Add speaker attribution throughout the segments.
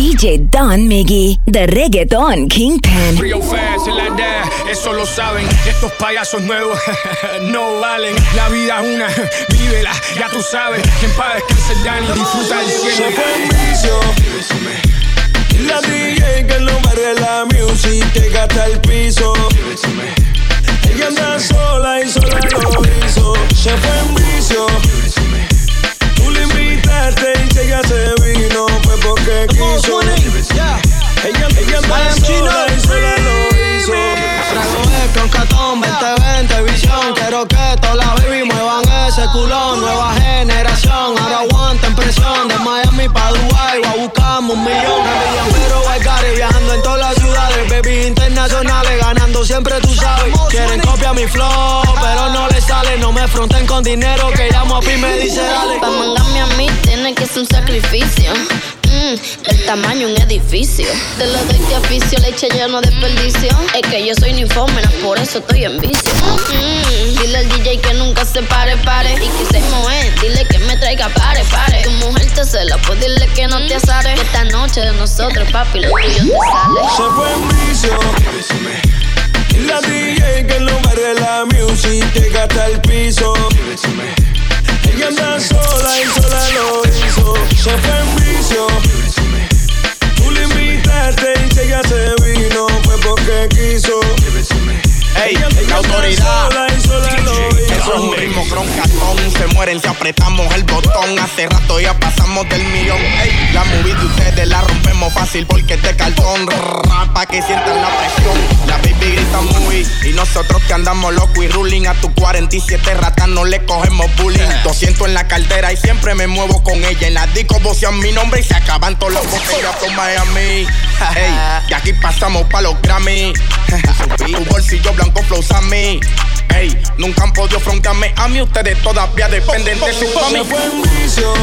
Speaker 1: DJ Don Miggy, The Reggaeton Kingpin.
Speaker 2: Real fast la da, eso lo saben. Estos payasos nuevos no valen. La vida es una, vívela, ya tú sabes. Que en paz descanse Dani, disfruta el cielo.
Speaker 3: Se fue en vicio. La DJ que no barre la music te gasta el piso. Ella anda sola y sola lo hizo. Se fue en vicio. Tú le invitaste y ella se vino porque quiso. Y lo hizo.
Speaker 4: Trago con catón 2020 visión. Quiero que toda la baby muevan ese culón. Nueva generación, ahora aguanten presión. De Miami pa' Dubai, va buscamos un millón. Pero Guaycari viajando en todas las ciudades. Baby internacionales, ganando siempre tú sabes. Quieren copiar mi flow, pero no le sale. No me fronten con dinero que llamo a Pi me dice dale.
Speaker 5: Pa' mandarme a mí tiene que ser un sacrificio. Mm, el tamaño un edificio. Te lo doy de oficio, leche lleno de desperdicio. Es que yo soy ninfómena, por eso estoy en vicio. Mm, dile al DJ que nunca se pare, pare. Y que se mueve, dile que me traiga pare, pare. Tu mujer te cela, pues dile que no te azare. Que esta noche de nosotros, papi, lo tuyo te sale.
Speaker 3: Se fue en vicio. La DJ que no barre la music te gasta el piso. Ella anda sola y sola lo hizo. Se fue en vicio. Tú le invitaste y si ella se vino fue porque quiso.
Speaker 6: Ey, la autoridad.
Speaker 3: sola y sola lo
Speaker 6: Eso es
Speaker 3: hizo.
Speaker 6: un ritmo croncatón. Se mueren si apretamos el botón. Hace rato ya pasamos del millón. Ey, la movie fácil porque este cartón. Rrr, Pa' que sientan la presión. La baby grita muy. Y nosotros que andamos loco y ruling a tu 47 ratas no le cogemos bullying. 200 en la cartera y siempre me muevo con ella. En la disco vocean mi nombre y se acaban todas las botellas con Miami. Ey, y aquí pasamos pa' los Grammy. tu bolsillo blanco flows a mí. Ey, nunca han podido frontearme a mí. Ustedes todavía dependen de su mami.
Speaker 3: fue en vicio.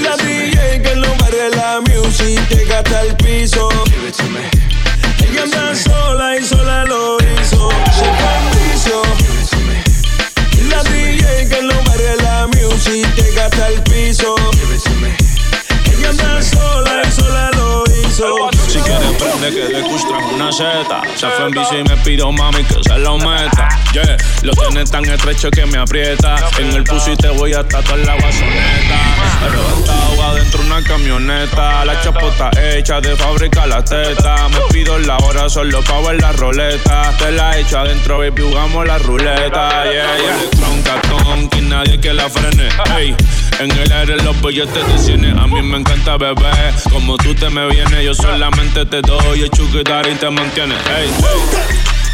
Speaker 3: La DJ que no barre la music te gasta el piso. Ella anda sola y sola lo hizo. Se fue en vicio. La DJ que no barre la music te gasta el piso. Ella anda sola
Speaker 7: prende que le gustan una seta. Se fue en bici y me pidió mami que se lo meta. Yeah, lo tienes tan estrecho que me aprieta. En el pussy te voy a tatuar la guasoneta. Arrebatado adentro una camioneta. La chapota hecha de fábrica la teta. Me pido la hora solo pa' ver la roleta. Te la echo adentro baby jugamos la ruleta. Yeah, yeah. Troncatón y nadie que la frene. Ey, en el aire los billetes de cine A mí me encanta beber Como tú te me vienes yo solamente te doy El chuquitar y te mantiene Ey,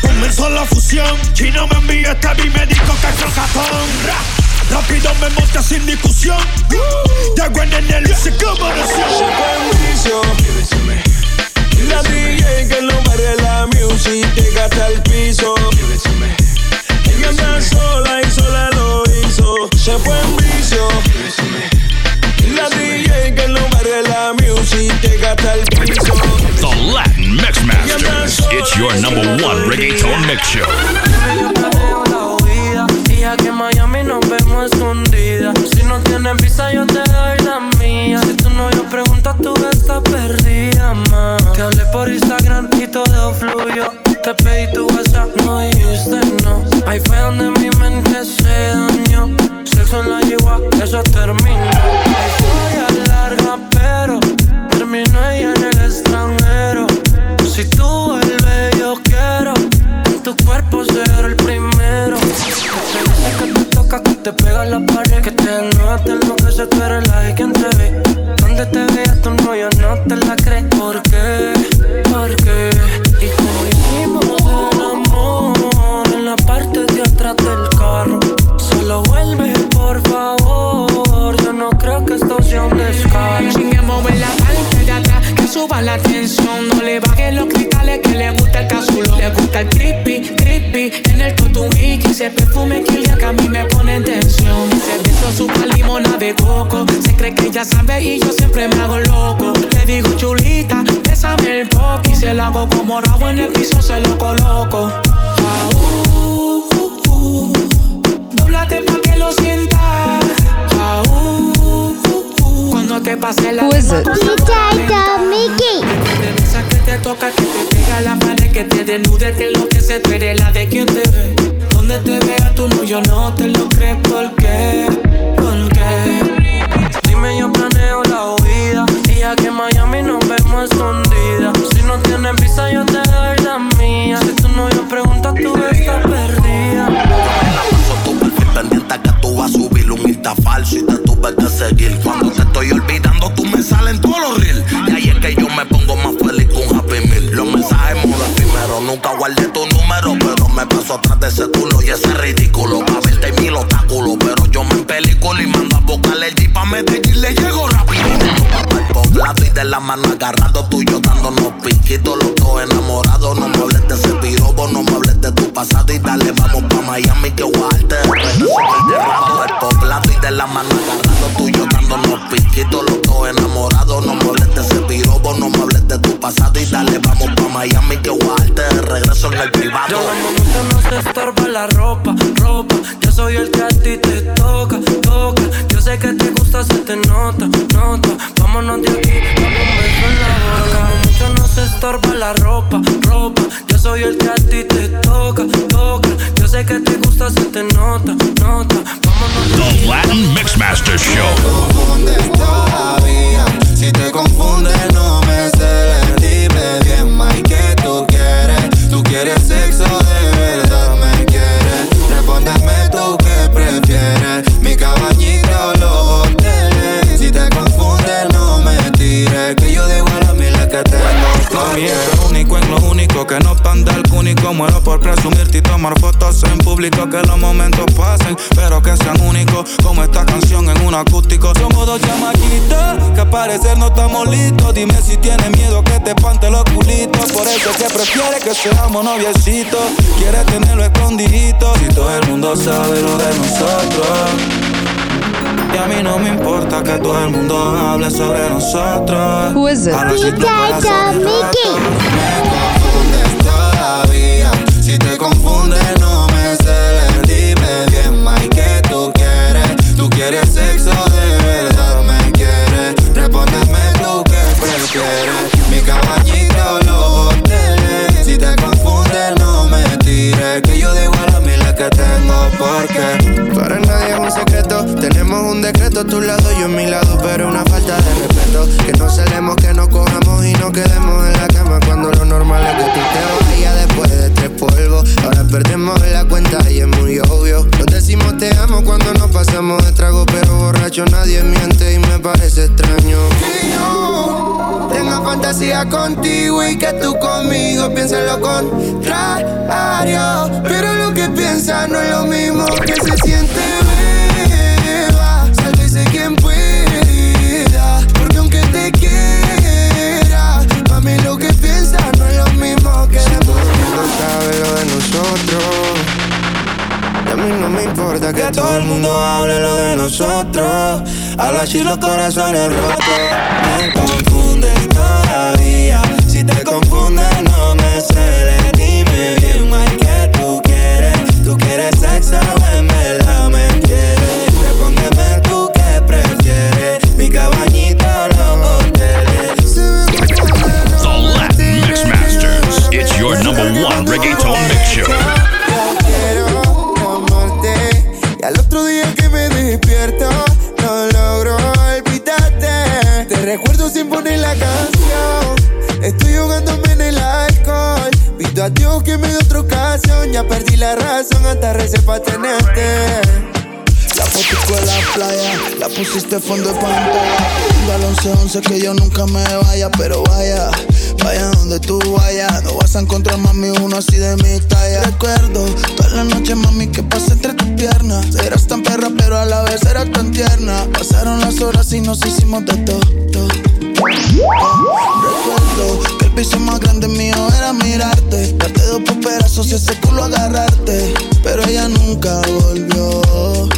Speaker 8: Comenzó la fusión, Chino me envía este beat, me dijo que es crocatón. Ra, Rápido me monta sin discusión. Llego en el hice como
Speaker 3: vicio. La DJ que no barre la music te gasta el piso. Ella anda music te gasta el piso.
Speaker 9: The Latin Mix Masters. It's your number one reggaeton mix show.
Speaker 4: Yo aquí en Miami nos vemos escondidas Si no tienes visa yo te doy la mía Si tu novio pregunta tú estás perdida, ma Te hablé por Instagram y todo fluyó Te pedí tu WhatsApp, no dijiste no Ahí fue donde mi mente se dañó Sexo en la yegua, eso terminó La historia es larga pero Terminó ella en el extranjero Si tú vuelves yo quiero en tu cuerpo ser el primero. Dice que te toca, que te pega la pared. Que te desnuda, te enloquece, tú eres la de quien te ve. Donde te veas tu novio no te la crees. ¿Por qué? ¿Por qué? Y como hicimos el amor en la parte de atrás del
Speaker 10: suba la tensión. No le bajen los cristales, que le gusta el cazulo. Le gusta el creepy, creepy. En el totuiki, ese perfume que el que a mí me pone en tensión. Se beso su limona de coco. Se cree que ella sabe y yo siempre me hago loco. Le digo chulita, bésame el poco. Y se lo hago como rabo en el piso, se lo coloco. Ah, uh, uh, uh. Dóblate pa' que lo sientas. Solo que pase la
Speaker 11: Who is it?
Speaker 10: Mickey. que te toca, que te pega la pared, que te desnude, te enloquece, tú eres la de quien te ve. Donde te vea tú no, yo no te lo crees, ¿por qué? ¿Por qué? Dime, yo planeo la huida, y aquí en Miami nos vemos escondidas. Si no tienes visa, yo te doy la mía. Si tú no, yo pregunto, tú estás perdida.
Speaker 6: Pendiente que tú vas a subir un Insta falso y te tuve que seguir. Cuando te estoy olvidando, tú me salen todos los reels. Y ahí es que yo me pongo más feliz con Happy Meal. Los mensajes modo primero, nunca guardé tu número, pero me paso atrás de ese culo y ese ridículo. Pa' verte mil obstáculos, pero yo me película y mando a buscarle el y le llego rápido. Poblado y de la mano agarrando tuyo dándonos piquitos, los dos enamorados. No me hables de ese pirobo, no me hables de tu pasado y dale, vamos pa' Miami que guarte. El poblado y de la mano agarrando tuyo dándonos piquitos, los dos enamorados. No me hables de ese pirobo, no me hables de tu pasado y dale, vamos pa' Miami que guarte. Regreso en el privado.
Speaker 10: Yo no se estorba la ropa, ropa. Yo soy el que a ti te nota, nota. Vámonos de aquí, dame un beso en la boca. Mucho no se estorba la ropa, ropa. Yo soy el que a ti te toca, toca. Yo sé que te gusta, se te nota, nota. Vámonos
Speaker 9: de aquí. The Latin Mixmaster Show.
Speaker 12: Que
Speaker 13: los momentos pasen, pero que sean únicos. Como esta canción en un acústico. Somos dos chamaquitos que a parecer no estamos listos. Dime si tienes miedo que te pante los culitos. Por eso que prefiere que seamos noviecitos. Quiere tenerlo escondidito. Si todo el mundo sabe lo de nosotros. Y a mí no me importa que todo el mundo hable sobre nosotros.
Speaker 11: Who is it?
Speaker 12: Confundes todavía. Si te confunde, porque
Speaker 14: Para nadie es un secreto. Tenemos un decreto, tu lado, yo en mi lado, pero una falta de respeto. Que no celemos, que no cojamos y no quedemos en la cama cuando lo normal es que tú te vayas después de tres polvos. Ahora perdemos la cuenta y es muy obvio. Nos decimos te pasamos de trago, pero borracho nadie miente y me parece extraño. Que yo tenga fantasía contigo y que tú conmigo pienses lo contrario. Pero lo que piensas no es lo mismo que se siente, que todo el mundo hable lo de nosotros. Habla así los corazones rotos. Me confundes todavía. Si te confundes, pusiste fondo de pantalla. Dale 11, 11 que yo nunca me vaya, pero vaya, vaya donde tú vayas. No vas a encontrar mami uno así de mi talla. Recuerdo toda la noche, mami, que pasé entre tus piernas. Eras tan perra, pero a la vez eras tan tierna. Pasaron las horas y nos hicimos de todo. Recuerdo que el piso más grande mío era mirarte, darte dos por pedazos y ese culo agarrarte. Pero ella nunca volvió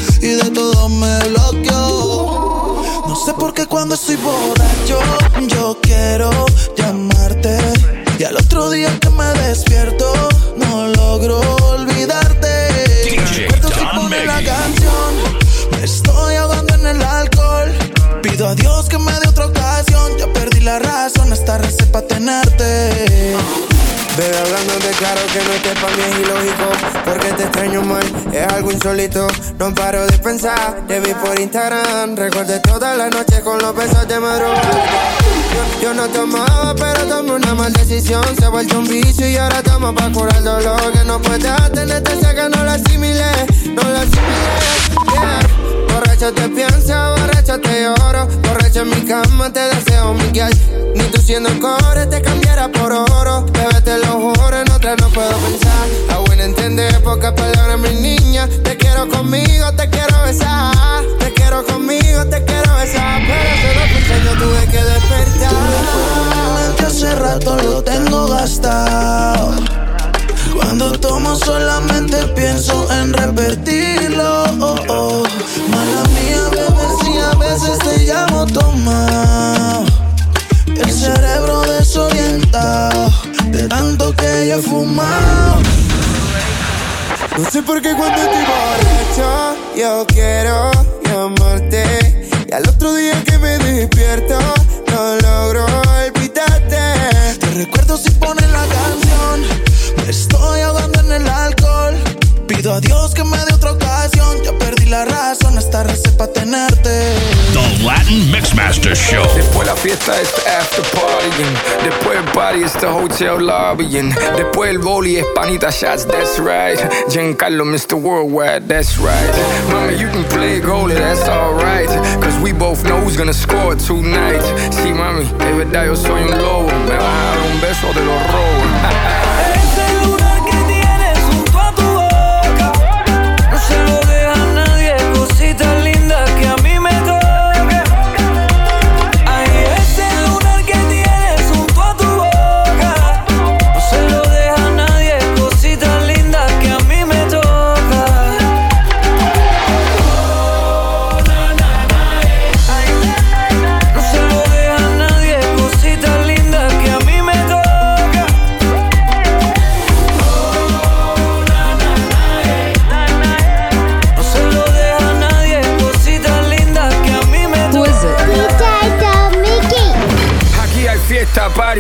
Speaker 14: No sé por qué cuando estoy borracho yo quiero llamarte y al otro día que me despierto no logro olvidarte.
Speaker 9: DJ
Speaker 14: Recuerdo la canción, me estoy ahogando en el alcohol. Pido a Dios que me
Speaker 11: la razón, esta receta para tenerte.
Speaker 14: Bebé, hablándote claro que no estés pa' mí es ilógico Porque te extraño mal, es algo insólito No paro de pensar, te vi por Instagram Recordé toda la noche con los besos de madrugada yo, no tomaba, pero tomé una mal decisión Se ha vuelto un vicio y ahora tomo pa' curar el dolor Que no puedes tenerte, sé que no lo asimilé No lo asimilé, yeah Borracho te pienso, borracho te lloro. Borracho en mi cama te deseo mi guay. Ni tú siendo core te cambiara por oro. Qué cuando estoy borracho yo quiero llamarte y al otro día que me despierto no logro olvidarte.
Speaker 11: Te recuerdo si pones la canción estoy ahogando en el alcohol. Pido a Dios que me dé otra ocasión. Ya perdí la razón, esta receta para tenerte.
Speaker 9: Latin Mixmaster Show.
Speaker 2: Después la fiesta es after party. Después el party es the hotel lobby. Después el boli es panita shots, that's right. Giancarlo, Mr. Worldwide, that's right. Mama, you can play goalie, that's alright. Cause we both know who's gonna score tonight. Sí, mami, es verdad, yo soy un lobo. Me dar un beso de los robos.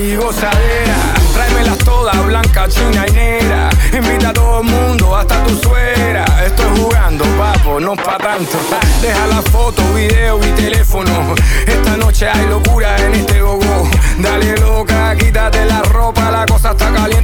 Speaker 2: y gozadera. Tráemelas todas, blanca, china y negra. Invita a todo el mundo, hasta tu suegra. Estoy jugando, papo, no pa' tanto. Deja la foto, video y teléfono. Esta noche hay locura en este gogo. Dale loca, quítate la ropa, la cosa está caliente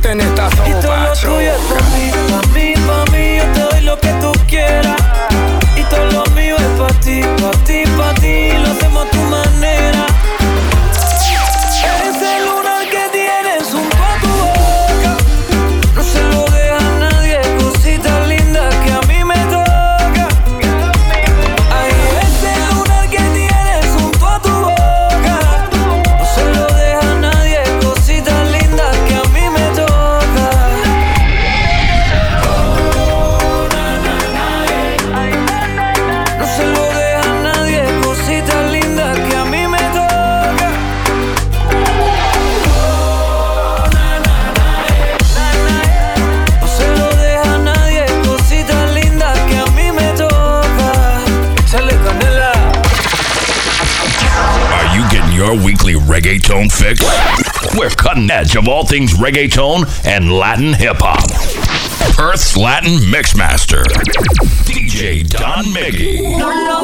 Speaker 9: edge of all things reggaeton and Latin hip hop. Earth's Latin Mixmaster, DJ Don Miggy.
Speaker 4: No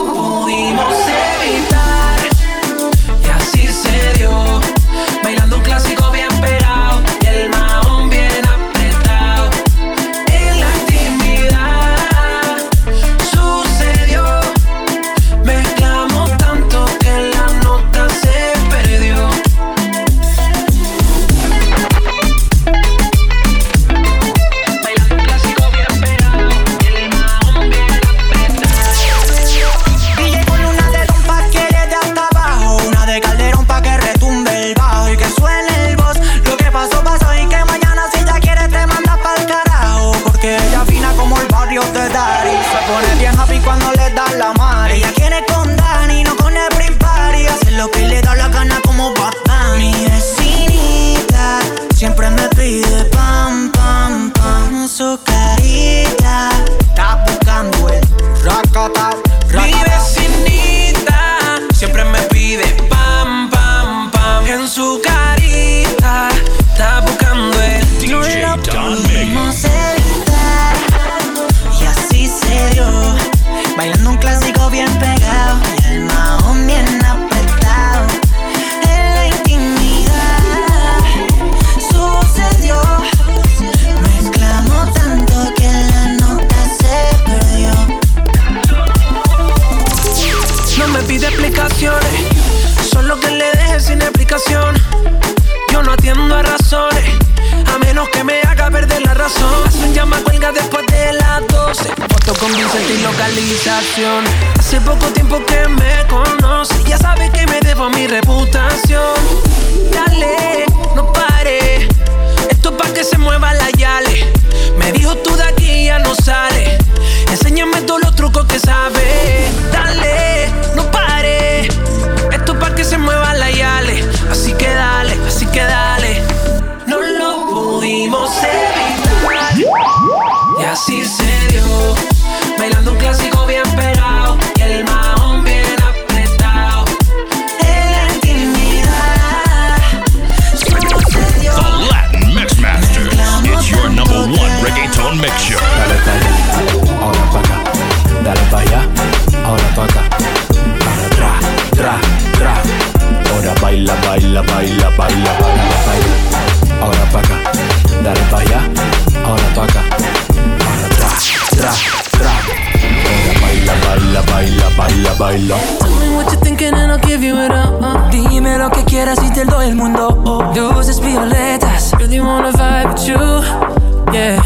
Speaker 4: I'll give you it up. uh. Dime lo que quieras y te doy el mundo. Oh. Luces violetas, really wanna vibe with you. Yeah.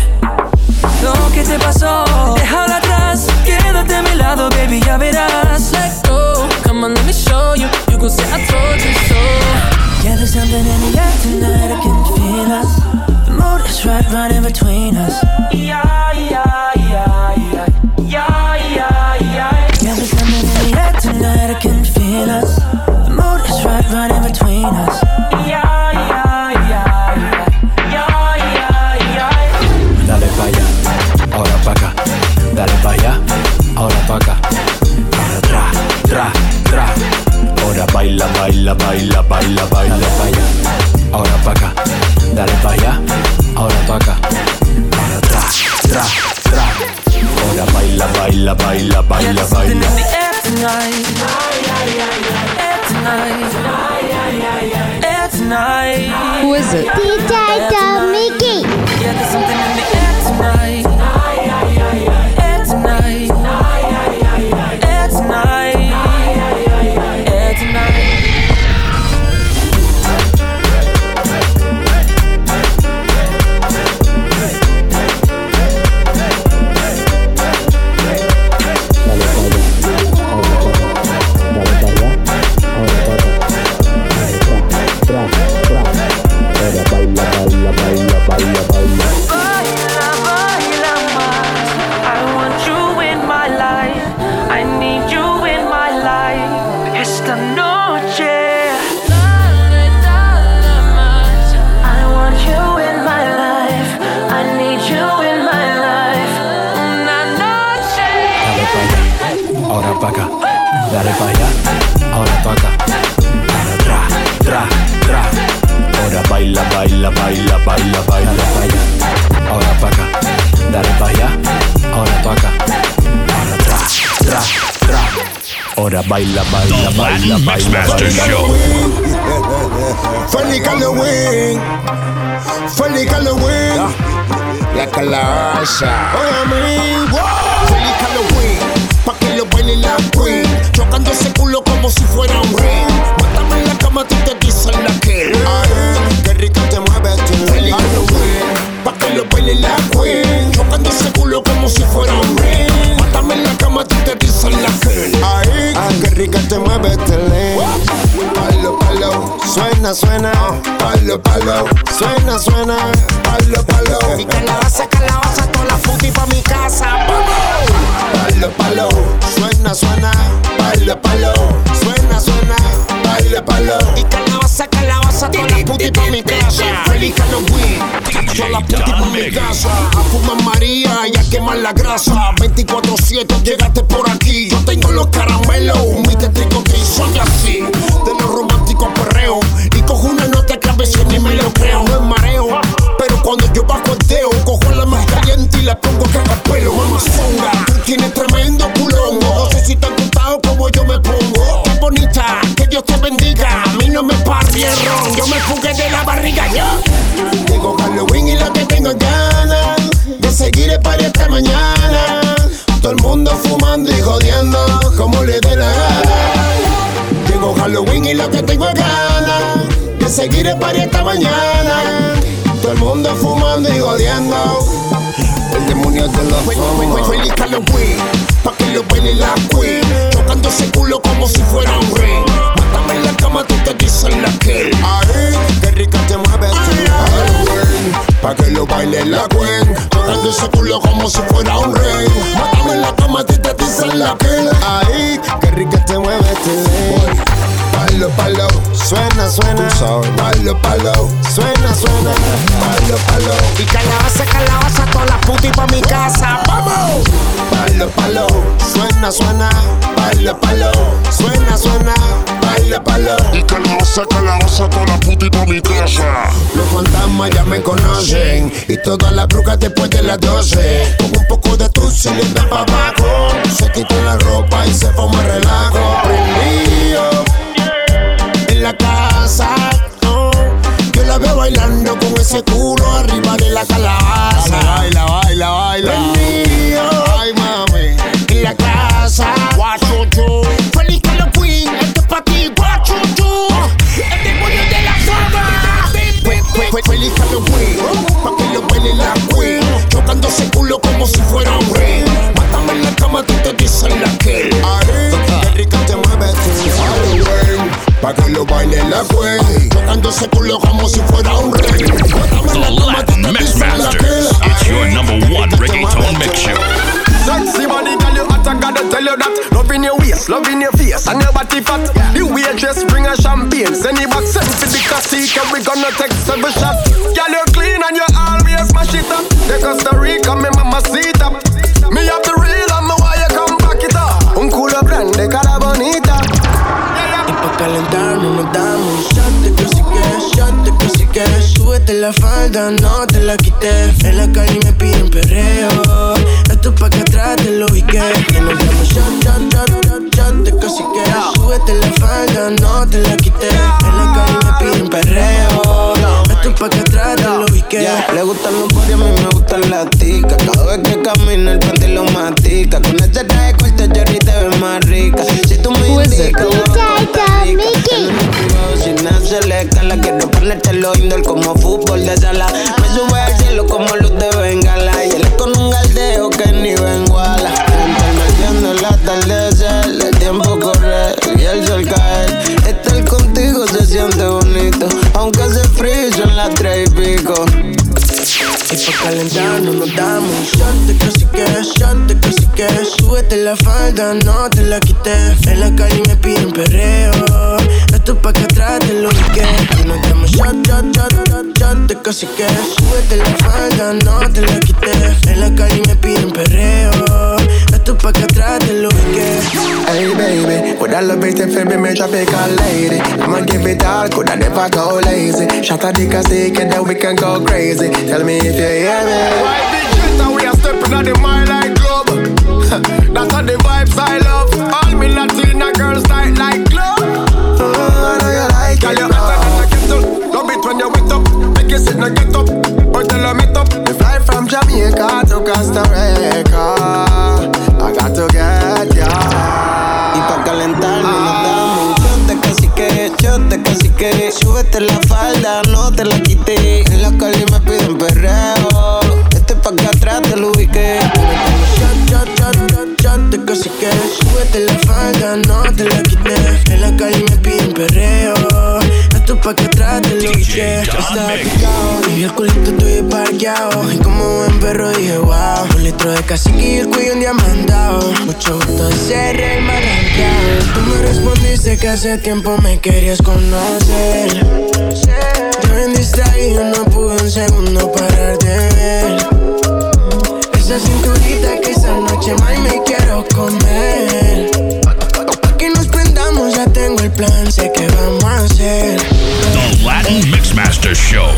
Speaker 4: Lo que te pasó, déjalo atrás. Quédate a mi lado, baby, ya verás. Let go, come on, let me show you. You can say I told you so. Yeah, there's something in the air tonight, I can feel us. The mood is right, right in between us. Yeah, yeah, yeah,
Speaker 15: baila, baila, baila, baila, baila pa' allá. Ahora pa' acá. Dale pa' allá, ahora pa' acá. Ahora tra, tra, tra. Ahora baila, baila, baila, baila,
Speaker 4: in
Speaker 15: baila.
Speaker 4: the air tonight. Tonight. Tonight.
Speaker 16: Who is it? DJ Don
Speaker 17: dale
Speaker 15: pa' allá, ahora pa' acá. Ahora tra, tra, tra. Ahora baila, baila, baila, baila, baila pa' allá. Ahora pa' acá, dale pa' allá, ahora pa' acá. Ahora tra, tra, tra. Ahora baila, baila,
Speaker 9: The
Speaker 15: baila, baila, baila.
Speaker 9: Show.
Speaker 18: Feliz Halloween, feliz Halloween, la calabaza. Oye, amigo, feliz Halloween, baile la queen, chocando ese culo como si fuera un ring. Mátame en la cama, tú te dicen la que. Ay, qué rico te mueves tú. Feliz Halloween, pa' que lo baile la queen, chocando ese culo como si fuera un ring. Mátame en la cama, tú te dicen la que. Ay, qué rica te mueves, te Palo, suena, suena. Palo, palo, suena, suena. Palo, palo. Y calabaza, calabaza, toda la puti pa' mi casa. Palo, palo, suena, suena. Palo, palo, suena, suena. Palo, palo. Y calabaza, calabaza, toda la puti pa' mi casa. Feliz Halloween. Toda la puti pa' mi casa. A fumar María y a quemar la grasa. 24-7, llegaste por aquí. Yo tengo los caramelos. Mi tétrico que soy así. De los románticos perreo. Y cojo una nota que a veces ni me lo creo. No es mareo. Pero cuando yo bajo el dedo, cojo la más caliente y la pongo cagapelo. Mamá songa. Tú tienes tremendo culón. No sé si te han contado como yo me pongo. Qué bonita, que Dios te bendiga. A mí no me party el ron. Yo me fugué de la barriga ya. Digo Halloween y lo que tengo ganas de seguir el party hasta mañana. Todo el mundo fumando y jodiendo como le dé la gana. Halloween y lo que tengo ganas que seguiré para esta mañana. Todo el mundo fumando y jodiendo. El demonio de fama. Feliz Halloween, pa' que lo baile la queen. Chocando ese culo como si fuera un ring. Mátame en la cama, tú te dices la que. Ay, qué rica te mueves tú. Halloween, pa' que lo baile la queen. Chocando ese culo como si fuera un ring. Mátame en la cama, tú te dices la que. Ay, qué rica te mueves tú. Palo, palo, suena, suena. Palo, palo, suena, suena. Palo, palo.
Speaker 19: Y calabaza, calabaza, toda la puta y pa' mi casa. ¡Vamos!
Speaker 18: Palo, palo, suena, suena. Palo, palo, suena, suena. Palo, palo.
Speaker 20: Y calabaza, calabaza, toda la puta y pa' mi casa.
Speaker 18: Los fantasmas ya me conocen. Y todas las brujas después de las 12. Con un poco de tu y le da pa' abajo. Se quitó la ropa y se forma relajo. Prendido en la casa. oh. Yo la veo bailando con ese culo arriba de la calabaza. Baila, baila, baila. Prendido. Ay, mami. En la casa. Guachuchu. Feliz Halloween. Esto es pa' ti, guachuchu. El demonio de la fama. Fue- fue- fue- Feliz Halloween. Pa' que lo baile la queen. Chocando ese culo como si fuera un ring. Mátame en la cama, tú te dices la que. Ay, qué rica te mueves tú. Halloween. Pa' que lo baile la queen. Chocando ese culo como si fuera un ring. Mátame en la cama, tú te dices la que.
Speaker 9: It's your number one reggaeton mix show.
Speaker 21: Sexy body, girl, you hot, I gotta tell you that. Loving your waist, loving your face, and your body fat. The waitress bring a champagne, send it back, send to the casino, we gonna take seven shots. Girl, you clean and you always mash it up. The Costa Rica, me mama seat up.
Speaker 11: Falda, no te la quité. En la calle me piden perreo. Esto es pa' que atrás te lo ubiqué Que. Nos damos shot, shot, shot, shot, shot de que Súbete la falda, no te la quité. En la calle me piden perreo. Esto es pa' que atrás te lo ubiqué
Speaker 22: Yeah, le gustan los body, a mí me gustan las ticas. Cada vez que camina el panty lo matica. Con este traje corto, Jerry te ves más rica. Si tú me indicas, ponértelo indoor como fútbol de sala.
Speaker 11: Calentarnos nos damos. Un shot de que shot de que Súbete la falda, no te la quité En la calle me piden perreo. Esto es pa' que atrás te lo Y nos damos shot, shot, shot, shot, shot de que Súbete la falda, no te la quité En la calle me piden perreo Esto es pa' que atrás te lo ubiqué
Speaker 21: Hey baby, would I love it if you be me tropical lady? I'ma give it all, could I never go lazy? Shot a dick a stick and then we can go crazy. Tell me if you hear me. Why big shit and we are stepping on the mile like club? That's how the vibes I love. All me Latina girls tight like glove. Mm, I know you like Girl, you hotter than a kettle. Love it when you wet up. Make you sit and get up. Or tell her meet up. We fly from Jamaica to Costa Rica.
Speaker 22: Súbete la falda, no te la quité. En la calle me piden perreo. Este es pa' que atrás te lo ubiqué.
Speaker 11: Shot, shot, shot, shot, shot de que Súbete la falda, no te la quité. En la calle me piden perreo. Esto es pa' que atrás te lo ubiqué. Yo estaba picado y el culito tuyo parqueado. Y como buen perro dije wow Un litro de cacique y el cuello un diamantado que hace tiempo me querías conocer Yo bien distraído no pude un segundo parar de ver esa cinturita que esa noche más me quiero comer. Pa' que nos prendamos, ya tengo el plan, sé que vamos a hacer.
Speaker 9: The Latin Mixmaster Show.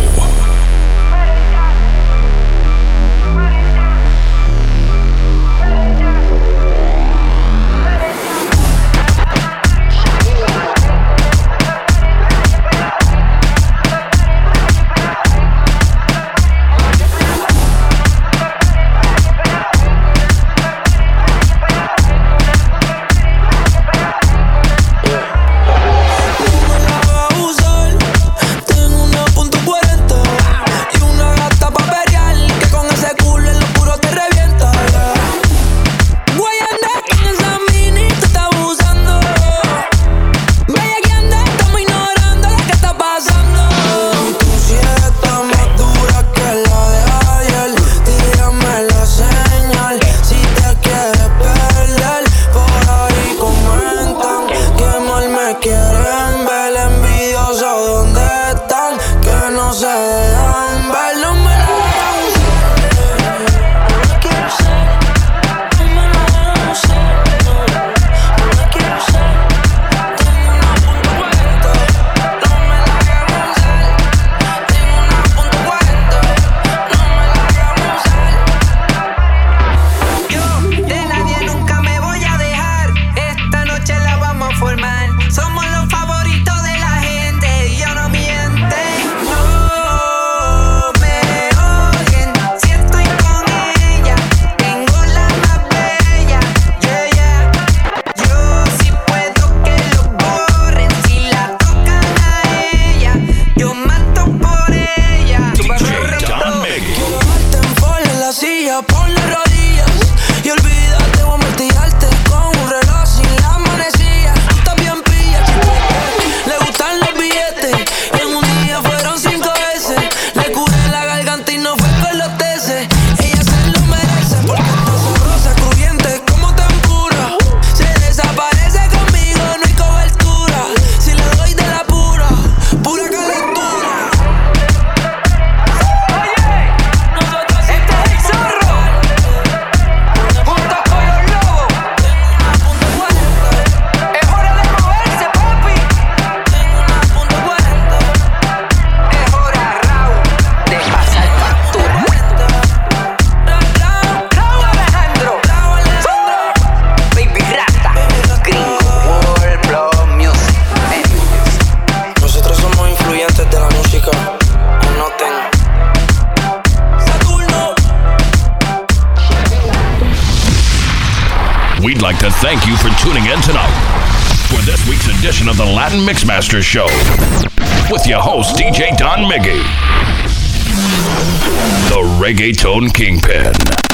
Speaker 9: Latin Mixmaster Show with your host, DJ Don Miggy, the Reggaeton Kingpin.